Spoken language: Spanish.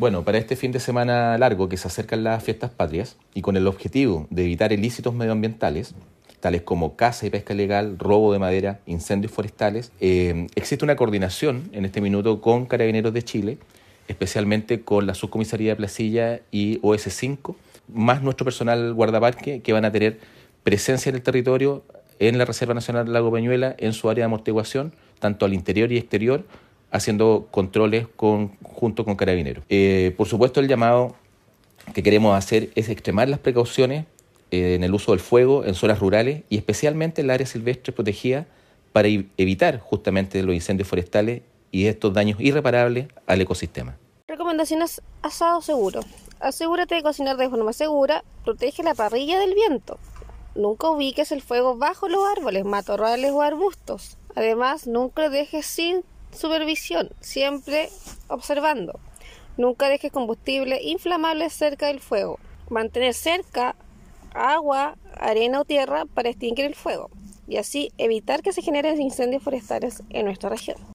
Bueno, para este fin de semana largo que se acercan las fiestas patrias y con el objetivo de evitar ilícitos medioambientales, tales como caza y pesca ilegal, robo de madera, incendios forestales, eh, existe una coordinación en este minuto con Carabineros de Chile, especialmente con la Subcomisaría de Placilla y OS5, más nuestro personal guardaparque que van a tener presencia en el territorio, en la Reserva Nacional Lago Peñuela, en su área de amortiguación, tanto al interior y exterior, haciendo controles con, junto con carabineros. Eh, por supuesto, el llamado que queremos hacer es extremar las precauciones eh, en el uso del fuego en zonas rurales y especialmente en la área silvestre protegida para evitar justamente los incendios forestales y estos daños irreparables al ecosistema. Recomendaciones asado seguro. Asegúrate de cocinar de forma segura, protege la parrilla del viento. Nunca ubiques el fuego bajo los árboles, matorrales o arbustos. Además, nunca dejes sin supervisión, siempre observando. Nunca dejes combustible inflamable cerca del fuego. Mantener cerca agua, arena o tierra para extinguir el fuego y así evitar que se generen incendios forestales en nuestra región.